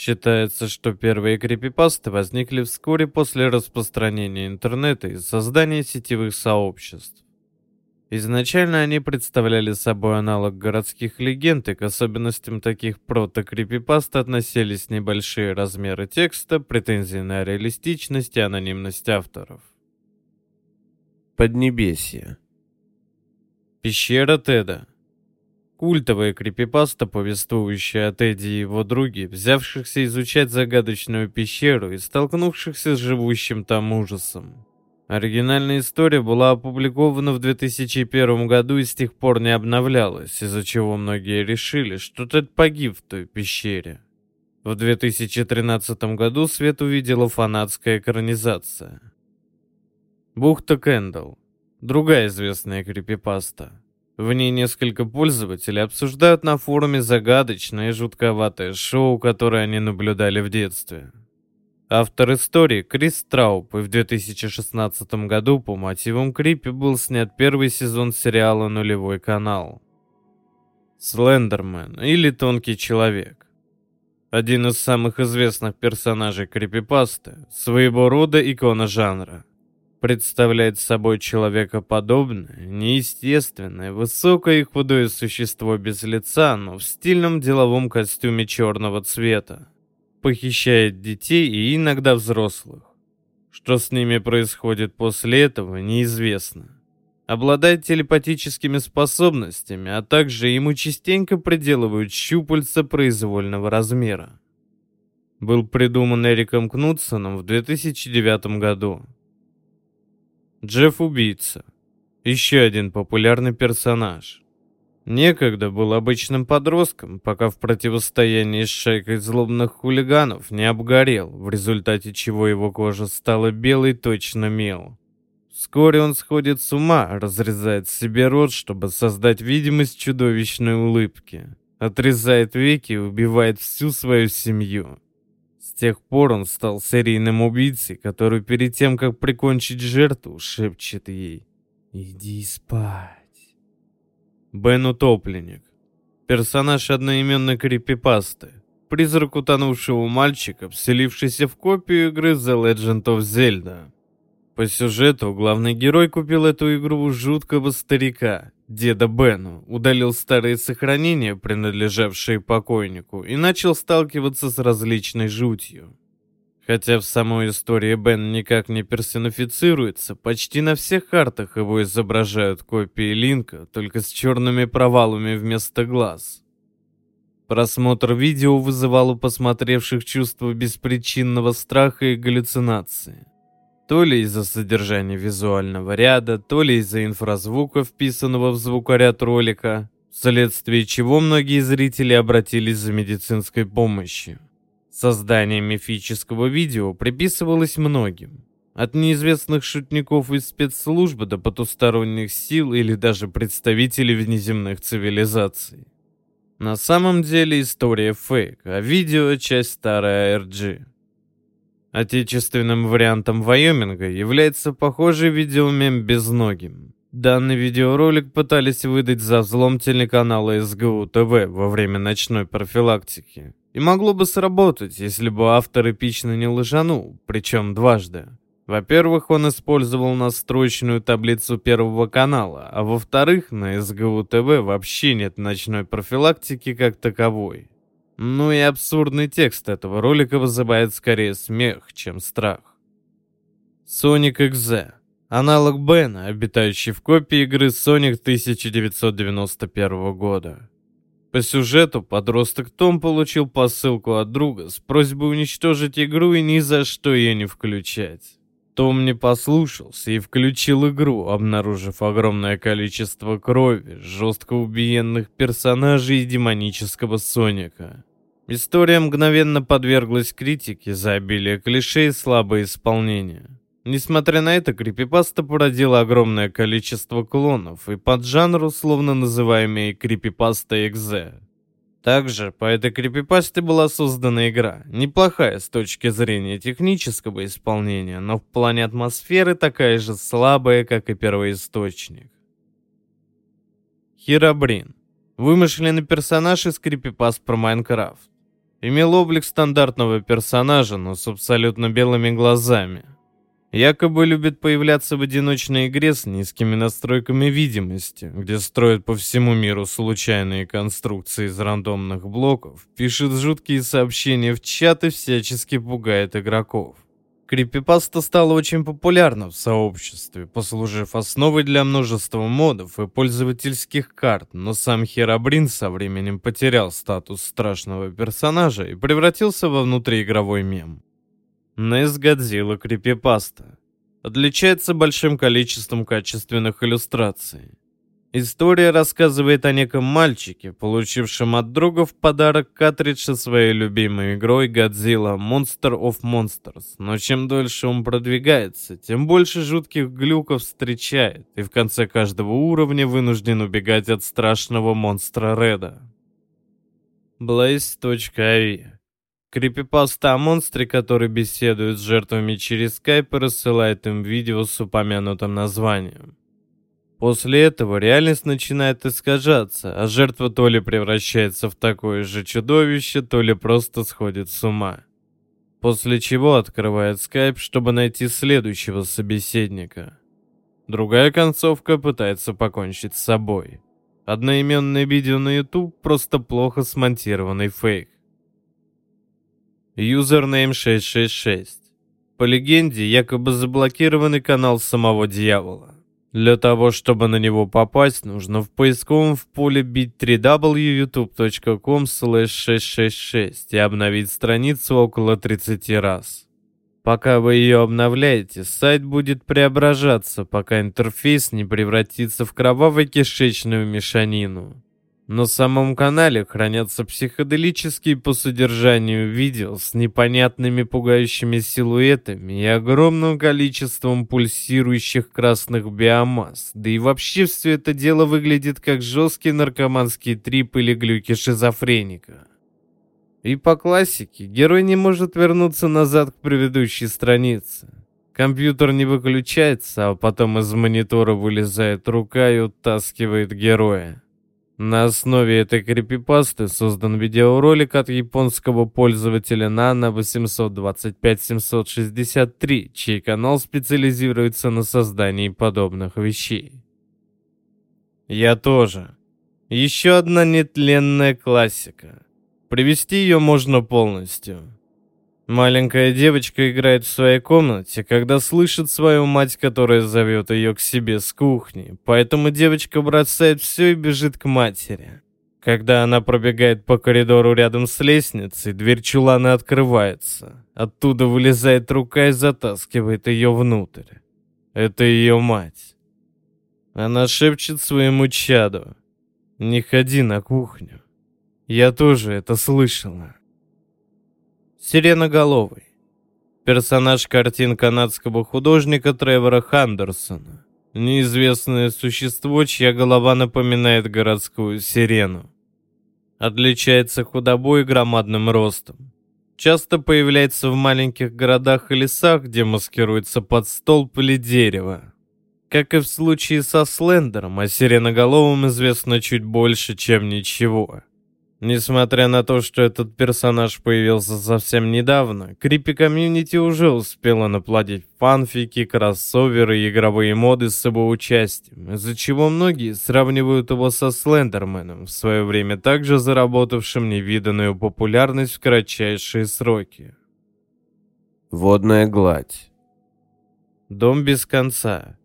Считается, что первые крипипасты возникли вскоре после распространения интернета и создания сетевых сообществ. Изначально они представляли собой аналог городских легенд, и к особенностям таких прото-крипипаст относились небольшие размеры текста, претензии на реалистичность и анонимность авторов. Поднебесье Пещера Теда Культовая крипипаста, повествующая о Теди и его друге, взявшихся изучать загадочную пещеру и столкнувшихся с живущим там ужасом. Оригинальная история была опубликована в 2001 году и с тех пор не обновлялась, из-за чего многие решили, что Тед погиб в той пещере. В 2013 году свет увидела фанатская экранизация. Бухта Кэндалл. Другая известная крипипаста. В ней несколько пользователей обсуждают на форуме загадочное и жутковатое шоу, которое они наблюдали в детстве. Автор истории Крис Трауп, и в 2016 году по мотивам Крипи был снят первый сезон сериала «Нулевой канал». Слендермен или Тонкий Человек. Один из самых известных персонажей крипипасты, своего рода икона жанра. Представляет собой человекоподобное, неестественное, высокое и худое существо без лица, но в стильном деловом костюме черного цвета похищает детей и иногда взрослых. Что с ними происходит после этого, неизвестно. Обладает телепатическими способностями, а также ему частенько приделывают щупальца произвольного размера. Был придуман Эриком Кнутсоном в 2009 году. Джефф-убийца. Еще один популярный персонаж. Некогда был обычным подростком, пока в противостоянии с шайкой злобных хулиганов не обгорел, в результате чего его кожа стала белой точно мел. Вскоре он сходит с ума, разрезает себе рот, чтобы создать видимость чудовищной улыбки. Отрезает веки и убивает всю свою семью. Тех пор он стал серийным убийцей, который перед тем, как прикончить жертву, шепчет ей «Иди спать». Бен Утопленник. Персонаж одноименной крипипасты. Призрак утонувшего мальчика, вселившийся в копию игры The Legend of Zelda. По сюжету главный герой купил эту игру у жуткого старика, деда Бену, удалил старые сохранения, принадлежавшие покойнику, и начал сталкиваться с различной жутью. Хотя в самой истории Бен никак не персонифицируется, почти на всех картах его изображают копии Линка, только с черными провалами вместо глаз. Просмотр видео вызывал у посмотревших чувство беспричинного страха и галлюцинации. То ли из-за содержания визуального ряда, то ли из-за инфразвука, вписанного в звукоряд ролика, вследствие чего многие зрители обратились за медицинской помощью. Создание мифического видео приписывалось многим. От неизвестных шутников из спецслужбы до потусторонних сил или даже представителей внеземных цивилизаций. На самом деле история фейк, а видео — часть старой ARG. Отечественным вариантом Вайоминга является похожий видеомем безногим. Данный видеоролик пытались выдать за взлом телеканала СГУ ТВ во время ночной профилактики. И могло бы сработать, если бы автор эпично не лжанул, причем дважды. Во-первых, он использовал настроечную таблицу Первого канала, а во-вторых, на СГУ ТВ вообще нет ночной профилактики как таковой. Ну и абсурдный текст этого ролика вызывает скорее смех, чем страх. Sonic XZ. Аналог Бена, обитающий в копии игры Sonic 1991 года. По сюжету подросток Том получил посылку от друга с просьбой уничтожить игру и ни за что ее не включать. Том не послушался и включил игру, обнаружив огромное количество крови, жестко убиенных персонажей и демонического Соника. История мгновенно подверглась критике за обилие клише и слабое исполнение. Несмотря на это, крипипаста породила огромное количество клонов и под жанру, словно называемый крипипаста экзе. Также по этой крипипасте была создана игра, неплохая с точки зрения технического исполнения, но в плане атмосферы такая же слабая, как и первоисточник. Хирабрин. Вымышленный персонаж из крипипаст про Майнкрафт. Имел облик стандартного персонажа, но с абсолютно белыми глазами. Якобы любит появляться в одиночной игре с низкими настройками видимости, где строит по всему миру случайные конструкции из рандомных блоков, пишет жуткие сообщения в чат и всячески пугает игроков. Крипипаста стала очень популярна в сообществе, послужив основой для множества модов и пользовательских карт, но сам Херабрин со временем потерял статус страшного персонажа и превратился во внутриигровой мем. NES Godzilla Крипипаста отличается большим количеством качественных иллюстраций. История рассказывает о неком мальчике, получившем от друга в подарок картридж со своей любимой игрой Godzilla Monster of Monsters. Но чем дольше он продвигается, тем больше жутких глюков встречает, и в конце каждого уровня вынужден убегать от страшного монстра Реда. Blaze.avi Крипипаста о монстре, который беседует с жертвами через скайп и рассылает им видео с упомянутым названием. После этого реальность начинает искажаться, а жертва то ли превращается в такое же чудовище, то ли просто сходит с ума. После чего открывает скайп, чтобы найти следующего собеседника. Другая концовка пытается покончить с собой. Одноименное видео на YouTube просто плохо смонтированный фейк. Юзернейм 666. По легенде, якобы заблокированный канал самого дьявола. Для того, чтобы на него попасть, нужно в поисковом в поле бить www.youtube.com 666 и обновить страницу около 30 раз. Пока вы ее обновляете, сайт будет преображаться, пока интерфейс не превратится в кроваво-кишечную мешанину. На самом канале хранятся психоделические по содержанию видео с непонятными пугающими силуэтами и огромным количеством пульсирующих красных биомасс. Да и вообще все это дело выглядит как жесткий наркоманский трип или глюки шизофреника. И по классике герой не может вернуться назад к предыдущей странице. Компьютер не выключается, а потом из монитора вылезает рука и утаскивает героя. На основе этой крипипасты создан видеоролик от японского пользователя Nano 825-763, чей канал специализируется на создании подобных вещей. Я тоже. Еще одна нетленная классика. Привести ее можно полностью. Маленькая девочка играет в своей комнате, когда слышит свою мать, которая зовет ее к себе с кухни. Поэтому девочка бросает все и бежит к матери. Когда она пробегает по коридору рядом с лестницей, дверь чулана открывается. Оттуда вылезает рука и затаскивает ее внутрь. Это ее мать. Она шепчет своему чаду. «Не ходи на кухню». Я тоже это слышала. Сиреноголовый. Персонаж картин канадского художника Тревора Хандерсона. Неизвестное существо, чья голова напоминает городскую сирену. Отличается худобой и громадным ростом. Часто появляется в маленьких городах и лесах, где маскируется под столб или дерево. Как и в случае со Слендером, о сиреноголовом известно чуть больше, чем ничего. Несмотря на то, что этот персонаж появился совсем недавно, Крипи комьюнити уже успела наплодить фанфики, кроссоверы и игровые моды с его участием, из-за чего многие сравнивают его со Слендерменом, в свое время также заработавшим невиданную популярность в кратчайшие сроки. Водная гладь. Дом без конца.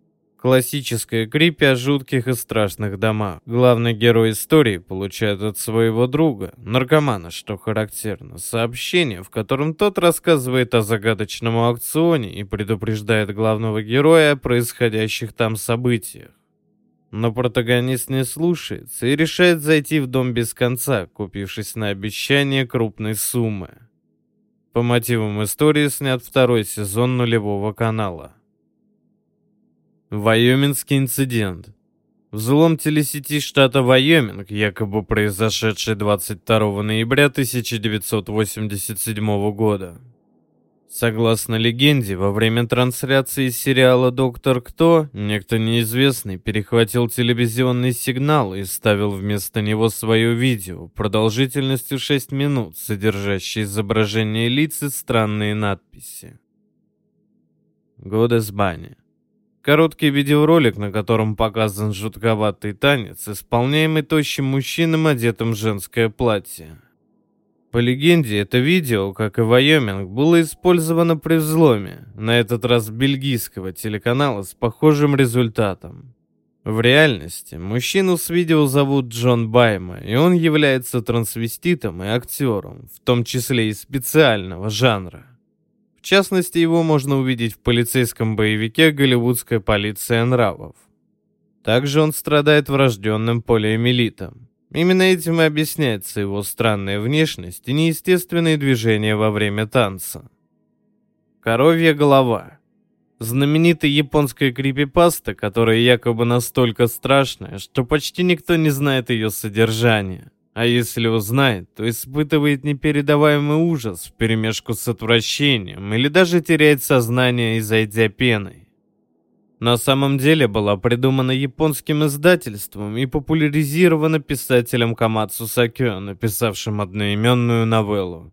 Классическая крипи о жутких и страшных домах. Главный герой истории получает от своего друга, наркомана, что характерно, сообщение, в котором тот рассказывает о загадочном аукционе и предупреждает главного героя о происходящих там событиях. Но протагонист не слушается и решает зайти в дом без конца, купившись на обещание крупной суммы. По мотивам истории снят второй сезон нулевого канала. Вайомингский инцидент. Взлом телесети штата Вайоминг, якобы произошедший 22 ноября 1987 года. Согласно легенде, во время трансляции сериала «Доктор Кто» некто неизвестный перехватил телевизионный сигнал и ставил вместо него свое видео продолжительностью 6 минут, содержащее изображение лиц и странные надписи. Годес Баня. Короткий видеоролик, на котором показан жутковатый танец, исполняемый тощим мужчином, одетым в женское платье. По легенде, это видео, как и Вайоминг, было использовано при взломе, на этот раз бельгийского телеканала с похожим результатом. В реальности мужчину с видео зовут Джон Байма, и он является трансвеститом и актером, в том числе и специального жанра. В частности, его можно увидеть в полицейском боевике «Голливудская полиция нравов». Также он страдает врожденным полиомиелитом. Именно этим и объясняется его странная внешность и неестественные движения во время танца. Коровья голова. Знаменитая японская крипипаста, которая якобы настолько страшная, что почти никто не знает ее содержание. А если узнает, то испытывает непередаваемый ужас вперемешку с отвращением или даже теряет сознание, изойдя пеной на самом деле была придумана японским издательством и популяризирована писателем Камацу Сакё, написавшим одноименную новеллу.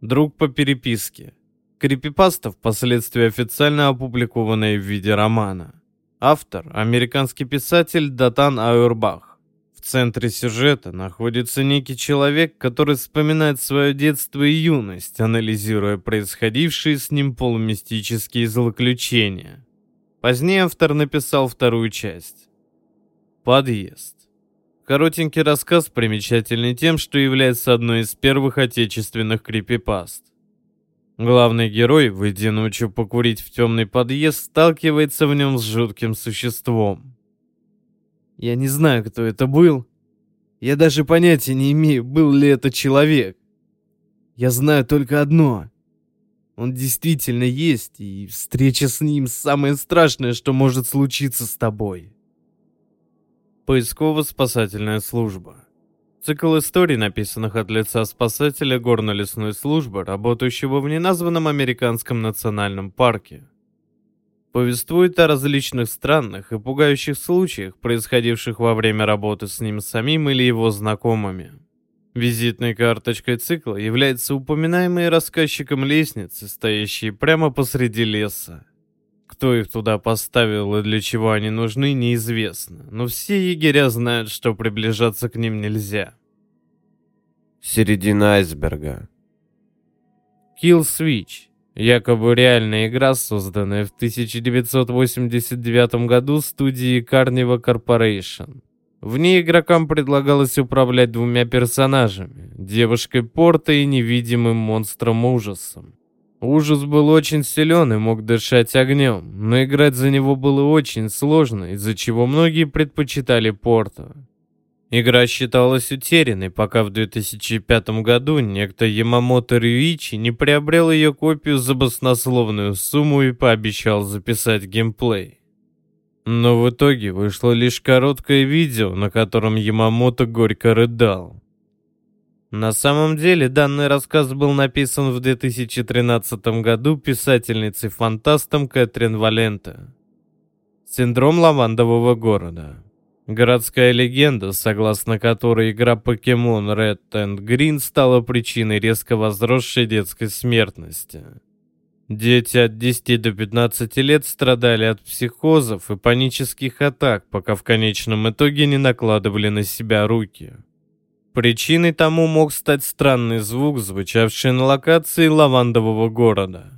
Друг по переписке. Крипипаста впоследствии официально опубликованная в виде романа. Автор – американский писатель Датан Ауэрбах. В центре сюжета находится некий человек, который вспоминает свое детство и юность, анализируя происходившие с ним полумистические злоключения – Позднее автор написал вторую часть. Подъезд. Коротенький рассказ примечательный тем, что является одной из первых отечественных крипипаст. Главный герой, выйдя ночью покурить в темный подъезд, сталкивается в нем с жутким существом. Я не знаю, кто это был. Я даже понятия не имею, был ли это человек. Я знаю только одно. Он действительно есть, и встреча с ним самое страшное, что может случиться с тобой. Поисково-спасательная служба. Цикл историй, написанных от лица спасателя горно-лесной службы, работающего в неназванном американском национальном парке. Повествует о различных странных и пугающих случаях, происходивших во время работы с ним самим или его знакомыми. Визитной карточкой цикла является упоминаемые рассказчиком лестницы, стоящие прямо посреди леса. Кто их туда поставил и для чего они нужны, неизвестно, но все егеря знают, что приближаться к ним нельзя. Середина айсберга. Kill Switch. Якобы реальная игра, созданная в 1989 году студией Carnival Corporation. В ней игрокам предлагалось управлять двумя персонажами, девушкой Порта и невидимым монстром ужасом. Ужас был очень силен и мог дышать огнем, но играть за него было очень сложно, из-за чего многие предпочитали Порта. Игра считалась утерянной, пока в 2005 году некто Ямамото Рюичи не приобрел ее копию за баснословную сумму и пообещал записать геймплей. Но в итоге вышло лишь короткое видео, на котором Ямамото горько рыдал. На самом деле, данный рассказ был написан в 2013 году писательницей-фантастом Кэтрин Валента. Синдром лавандового города. Городская легенда, согласно которой игра Pokemon Red and Green стала причиной резко возросшей детской смертности. Дети от 10 до 15 лет страдали от психозов и панических атак, пока в конечном итоге не накладывали на себя руки. Причиной тому мог стать странный звук, звучавший на локации лавандового города.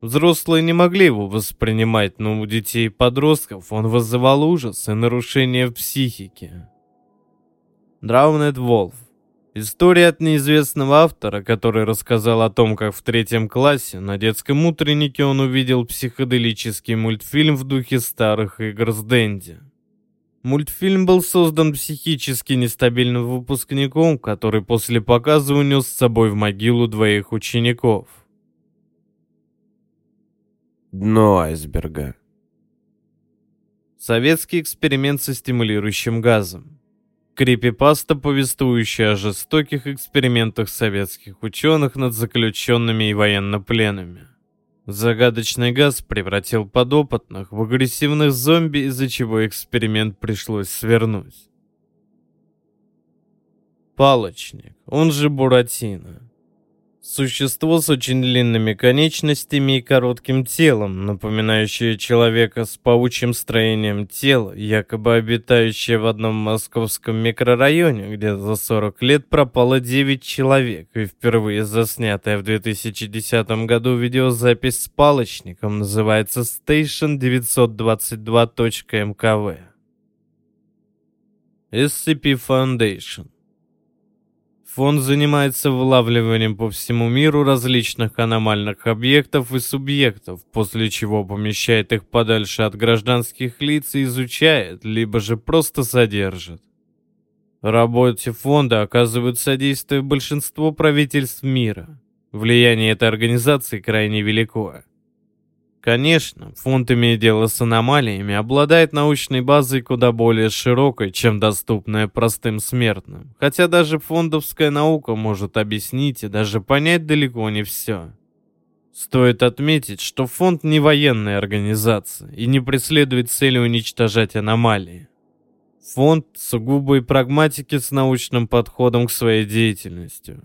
Взрослые не могли его воспринимать, но у детей и подростков он вызывал ужас и нарушение в психике. Drowned Wolf История от неизвестного автора, который рассказал о том, как в третьем классе на детском утреннике он увидел психоделический мультфильм в духе старых игр с Дэнди. Мультфильм был создан психически нестабильным выпускником, который после показа унес с собой в могилу двоих учеников. Дно айсберга. Советский эксперимент со стимулирующим газом. Крипипаста, повествующая о жестоких экспериментах советских ученых над заключенными и военнопленными. Загадочный газ превратил подопытных в агрессивных зомби, из-за чего эксперимент пришлось свернуть. Палочник, он же Буратино. Существо с очень длинными конечностями и коротким телом, напоминающее человека с паучьим строением тела, якобы обитающее в одном московском микрорайоне, где за 40 лет пропало 9 человек, и впервые заснятая в 2010 году видеозапись с палочником называется Station 922.mkv. SCP Foundation Фонд занимается вылавливанием по всему миру различных аномальных объектов и субъектов, после чего помещает их подальше от гражданских лиц и изучает, либо же просто содержит. Работе фонда оказывают содействие большинство правительств мира. Влияние этой организации крайне велико. Конечно, фонд, имея дело с аномалиями, обладает научной базой куда более широкой, чем доступная простым смертным. Хотя даже фондовская наука может объяснить и даже понять далеко не все. Стоит отметить, что фонд не военная организация и не преследует цели уничтожать аномалии. Фонд сугубой прагматики с научным подходом к своей деятельности.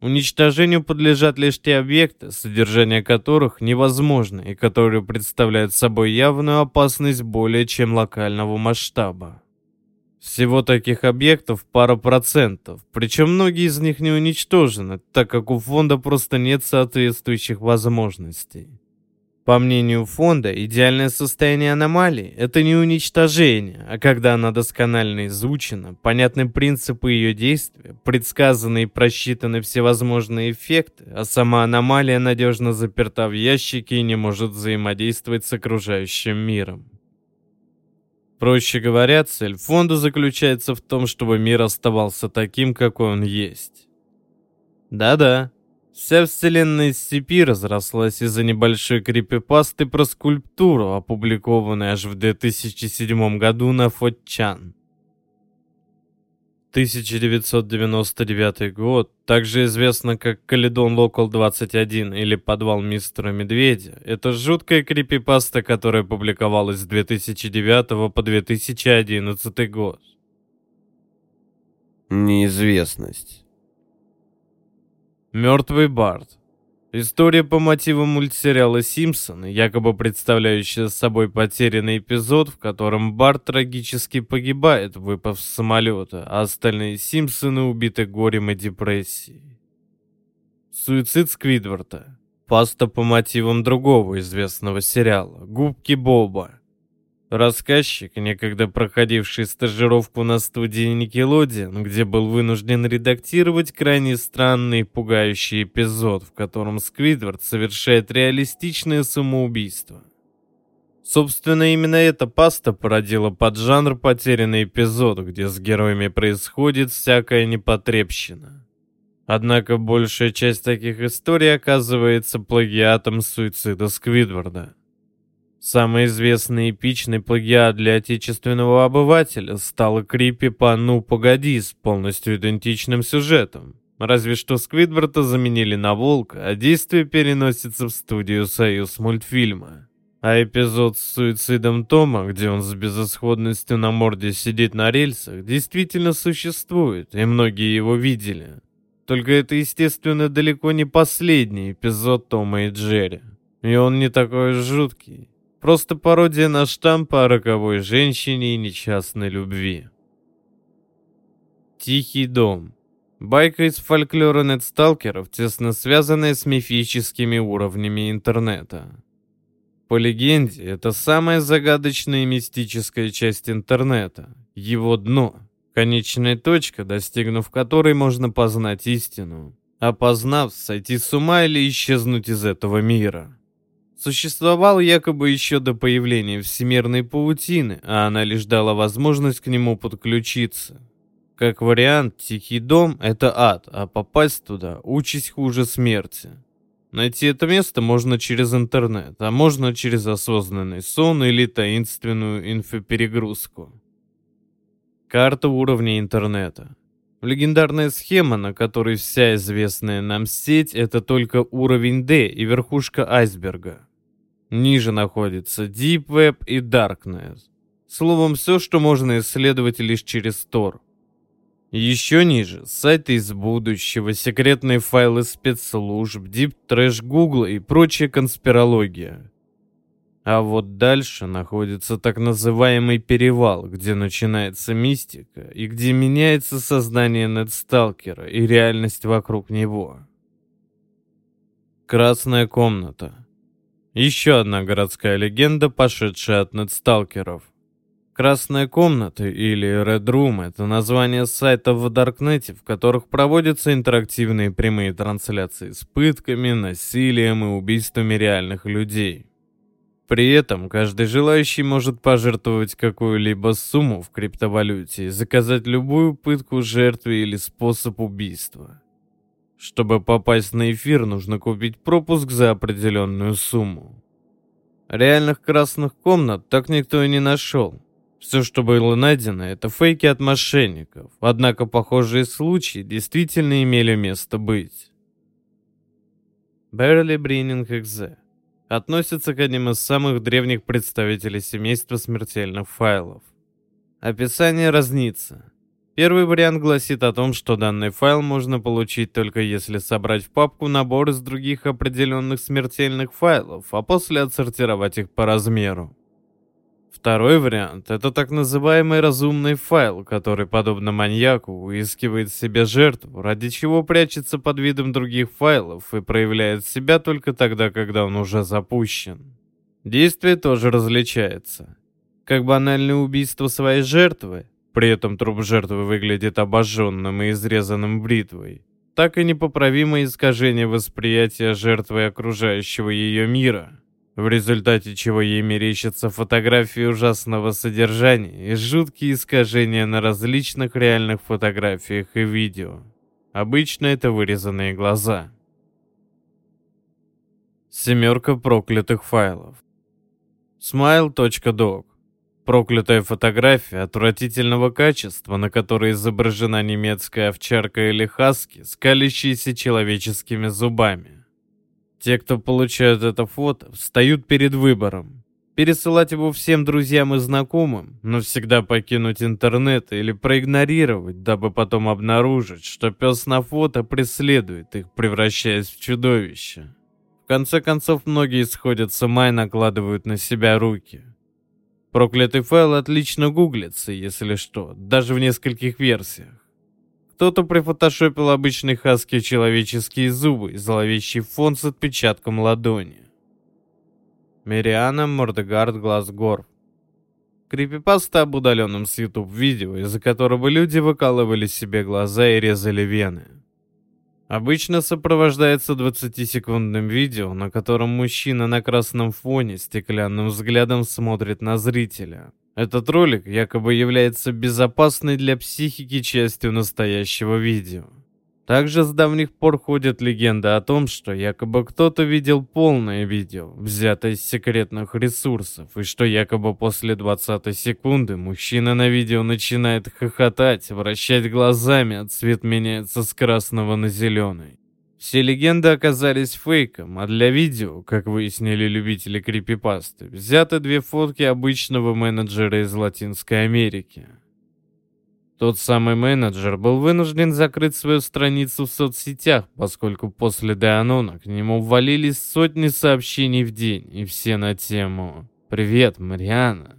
Уничтожению подлежат лишь те объекты, содержание которых невозможно и которые представляют собой явную опасность более чем локального масштаба. Всего таких объектов пара процентов, причем многие из них не уничтожены, так как у фонда просто нет соответствующих возможностей. По мнению фонда, идеальное состояние аномалии – это не уничтожение, а когда она досконально изучена, понятны принципы ее действия, предсказаны и просчитаны всевозможные эффекты, а сама аномалия надежно заперта в ящике и не может взаимодействовать с окружающим миром. Проще говоря, цель фонда заключается в том, чтобы мир оставался таким, какой он есть. Да-да, Вся вселенная SCP разрослась из-за небольшой крипипасты про скульптуру, опубликованной аж в 2007 году на Фотчан. 1999 год, также известно как Каледон Локал 21 или Подвал Мистера Медведя, это жуткая крипипаста, которая публиковалась с 2009 по 2011 год. Неизвестность. Мертвый Барт. История по мотивам мультсериала «Симпсоны», якобы представляющая собой потерянный эпизод, в котором Барт трагически погибает, выпав с самолета, а остальные Симпсоны убиты горем и депрессией. Суицид Сквидварда. Паста по мотивам другого известного сериала «Губки Боба». Рассказчик, некогда проходивший стажировку на студии Nickelodeon, где был вынужден редактировать крайне странный и пугающий эпизод, в котором Сквидвард совершает реалистичное самоубийство. Собственно, именно эта паста породила поджанр «Потерянный эпизод», где с героями происходит всякая непотребщина. Однако большая часть таких историй оказывается плагиатом суицида Сквидварда. Самый известный эпичный плагиат для отечественного обывателя стала крипи по «Ну, погоди» с полностью идентичным сюжетом. Разве что Сквидварда заменили на волка, а действие переносится в студию «Союз мультфильма». А эпизод с суицидом Тома, где он с безысходностью на морде сидит на рельсах, действительно существует, и многие его видели. Только это, естественно, далеко не последний эпизод Тома и Джерри. И он не такой жуткий. Просто пародия на штамп о роковой женщине и несчастной любви. Тихий дом. Байка из фольклора нетсталкеров, тесно связанная с мифическими уровнями интернета. По легенде, это самая загадочная и мистическая часть интернета. Его дно. Конечная точка, достигнув которой можно познать истину. Опознав, сойти с ума или исчезнуть из этого мира существовал якобы еще до появления всемирной паутины, а она лишь дала возможность к нему подключиться. Как вариант, Тихий дом — это ад, а попасть туда — участь хуже смерти. Найти это место можно через интернет, а можно через осознанный сон или таинственную инфоперегрузку. Карта уровня интернета. Легендарная схема, на которой вся известная нам сеть, это только уровень D и верхушка айсберга. Ниже находится Deep Web и Darknet. Словом, все, что можно исследовать лишь через Tor. Еще ниже – сайты из будущего, секретные файлы спецслужб, дип трэш Гугла и прочая конспирология. А вот дальше находится так называемый перевал, где начинается мистика и где меняется сознание Недсталкера и реальность вокруг него. Красная комната. Еще одна городская легенда, пошедшая от Недсталкеров. Красная комната или Red Room — это название сайтов в Даркнете, в которых проводятся интерактивные прямые трансляции с пытками, насилием и убийствами реальных людей. При этом каждый желающий может пожертвовать какую-либо сумму в криптовалюте и заказать любую пытку жертве или способ убийства. Чтобы попасть на эфир, нужно купить пропуск за определенную сумму. Реальных красных комнат так никто и не нашел. Все, что было найдено, это фейки от мошенников. Однако похожие случаи действительно имели место быть. Берли Брининг Экзе относится к одним из самых древних представителей семейства смертельных файлов. Описание разнится. Первый вариант гласит о том, что данный файл можно получить только если собрать в папку набор из других определенных смертельных файлов, а после отсортировать их по размеру. Второй вариант — это так называемый разумный файл, который, подобно маньяку, выискивает себе жертву, ради чего прячется под видом других файлов и проявляет себя только тогда, когда он уже запущен. Действие тоже различается. Как банальное убийство своей жертвы, при этом труп жертвы выглядит обожженным и изрезанным бритвой, так и непоправимое искажение восприятия жертвы окружающего ее мира — в результате чего ей мерещатся фотографии ужасного содержания и жуткие искажения на различных реальных фотографиях и видео. Обычно это вырезанные глаза. Семерка проклятых файлов. Smile.dog. Проклятая фотография отвратительного качества, на которой изображена немецкая овчарка или хаски, скалящаяся человеческими зубами. Те, кто получают это фото, встают перед выбором. Пересылать его всем друзьям и знакомым, но всегда покинуть интернет или проигнорировать, дабы потом обнаружить, что пес на фото преследует их, превращаясь в чудовище. В конце концов, многие сходят с ума и накладывают на себя руки. Проклятый файл отлично гуглится, если что, даже в нескольких версиях. Кто-то прифотошопил обычные хаски человеческие зубы и зловещий фон с отпечатком ладони. Мириана Мордегард Глазгор. Крипипаста об удаленном с YouTube видео, из-за которого люди выкалывали себе глаза и резали вены. Обычно сопровождается 20-секундным видео, на котором мужчина на красном фоне стеклянным взглядом смотрит на зрителя. Этот ролик якобы является безопасной для психики частью настоящего видео. Также с давних пор ходит легенда о том, что якобы кто-то видел полное видео, взятое из секретных ресурсов, и что якобы после 20 секунды мужчина на видео начинает хохотать, вращать глазами, а цвет меняется с красного на зеленый. Все легенды оказались фейком, а для видео, как выяснили любители крипипасты, взяты две фотки обычного менеджера из Латинской Америки. Тот самый менеджер был вынужден закрыть свою страницу в соцсетях, поскольку после Деанона к нему ввалились сотни сообщений в день, и все на тему «Привет, Мариана!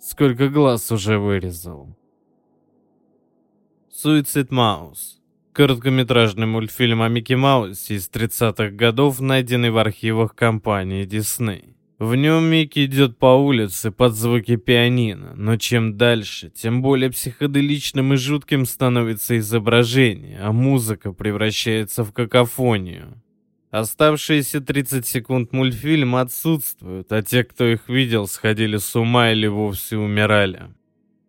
Сколько глаз уже вырезал?» Суицид Маус Короткометражный мультфильм о Микки Маусе из 30-х годов, найденный в архивах компании Disney. В нем Микки идет по улице под звуки пианино, но чем дальше, тем более психоделичным и жутким становится изображение, а музыка превращается в какофонию. Оставшиеся 30 секунд мультфильма отсутствуют, а те, кто их видел, сходили с ума или вовсе умирали.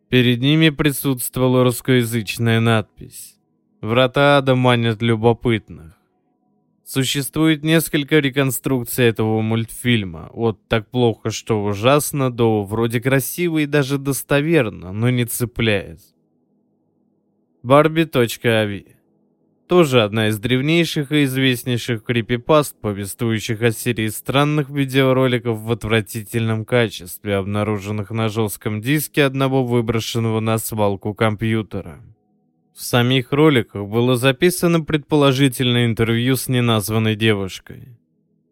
Перед ними присутствовала русскоязычная надпись. Врата ада манят любопытных. Существует несколько реконструкций этого мультфильма, от «так плохо, что ужасно» до «вроде красиво и даже достоверно, но не цепляет». Барби.ави. Тоже одна из древнейших и известнейших крипипаст, повествующих о серии странных видеороликов в отвратительном качестве, обнаруженных на жестком диске одного выброшенного на свалку компьютера. В самих роликах было записано предположительное интервью с неназванной девушкой.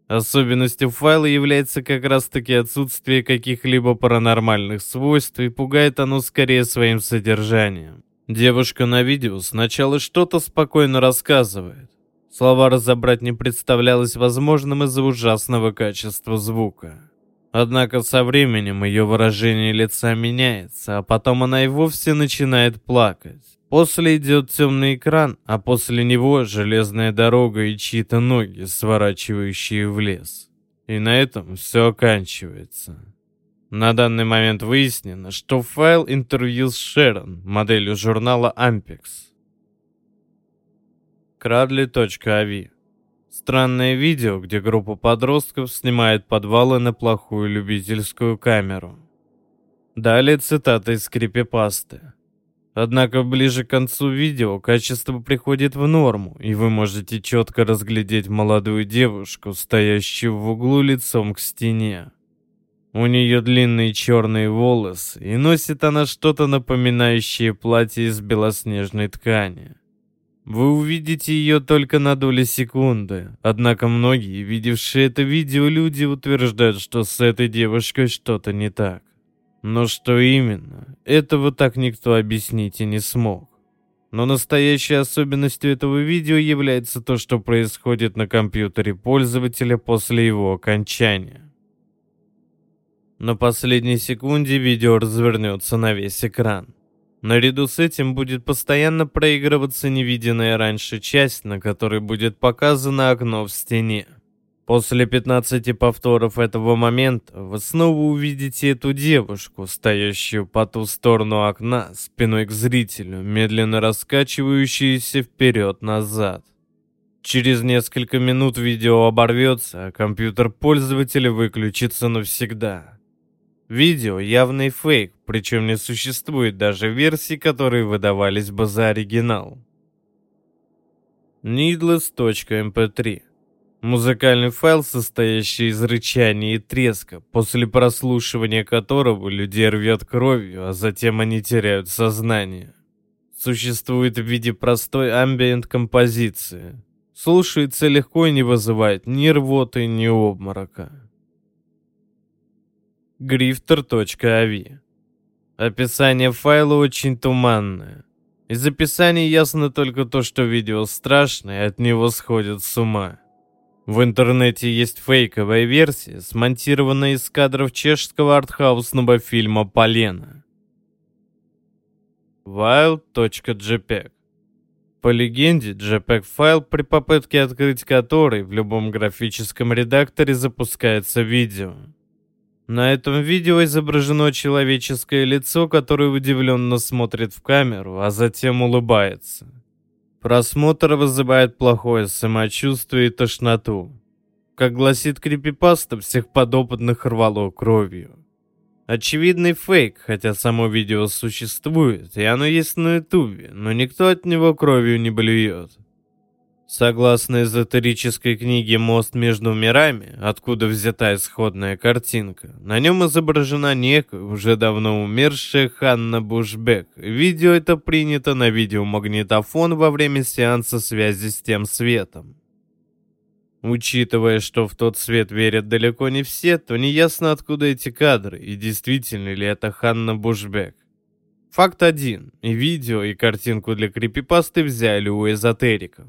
Особенностью файла является как раз-таки отсутствие каких-либо паранормальных свойств и пугает оно скорее своим содержанием. Девушка на видео сначала что-то спокойно рассказывает. Слова разобрать не представлялось возможным из-за ужасного качества звука. Однако со временем ее выражение лица меняется, а потом она и вовсе начинает плакать. После идет темный экран, а после него железная дорога и чьи-то ноги, сворачивающие в лес. И на этом все оканчивается. На данный момент выяснено, что файл интервью с Шерон, моделью журнала Ampex. Крадли.ави Странное видео, где группа подростков снимает подвалы на плохую любительскую камеру. Далее цитата из скрипепасты. Однако ближе к концу видео качество приходит в норму, и вы можете четко разглядеть молодую девушку, стоящую в углу лицом к стене. У нее длинные черные волосы, и носит она что-то напоминающее платье из белоснежной ткани. Вы увидите ее только на доли секунды, однако многие, видевшие это видео люди, утверждают, что с этой девушкой что-то не так. Но что именно, этого так никто объяснить и не смог. Но настоящей особенностью этого видео является то, что происходит на компьютере пользователя после его окончания. На последней секунде видео развернется на весь экран. Наряду с этим будет постоянно проигрываться невиденная раньше часть, на которой будет показано окно в стене. После 15 повторов этого момента вы снова увидите эту девушку, стоящую по ту сторону окна, спиной к зрителю, медленно раскачивающуюся вперед-назад. Через несколько минут видео оборвется, а компьютер пользователя выключится навсегда. Видео явный фейк, причем не существует даже версий, которые выдавались бы за оригинал. Needless.mp3 Музыкальный файл, состоящий из рычания и треска, после прослушивания которого людей рвет кровью, а затем они теряют сознание. Существует в виде простой амбиент композиции. Слушается легко и не вызывает ни рвоты, ни обморока. Grifter.avi Описание файла очень туманное. Из описания ясно только то, что видео страшное, и от него сходят с ума. В интернете есть фейковая версия, смонтированная из кадров чешского артхаусного фильма «Полена». Wild.jpg По легенде, JPEG-файл, при попытке открыть который в любом графическом редакторе запускается видео. На этом видео изображено человеческое лицо, которое удивленно смотрит в камеру, а затем улыбается. Просмотр вызывает плохое самочувствие и тошноту. Как гласит крипипаста, всех подопытных рвало кровью. Очевидный фейк, хотя само видео существует, и оно есть на ютубе, но никто от него кровью не блюет. Согласно эзотерической книге «Мост между мирами», откуда взята исходная картинка, на нем изображена некая, уже давно умершая Ханна Бушбек. Видео это принято на видеомагнитофон во время сеанса связи с тем светом. Учитывая, что в тот свет верят далеко не все, то неясно, откуда эти кадры, и действительно ли это Ханна Бушбек. Факт один. И видео, и картинку для крипипасты взяли у эзотериков.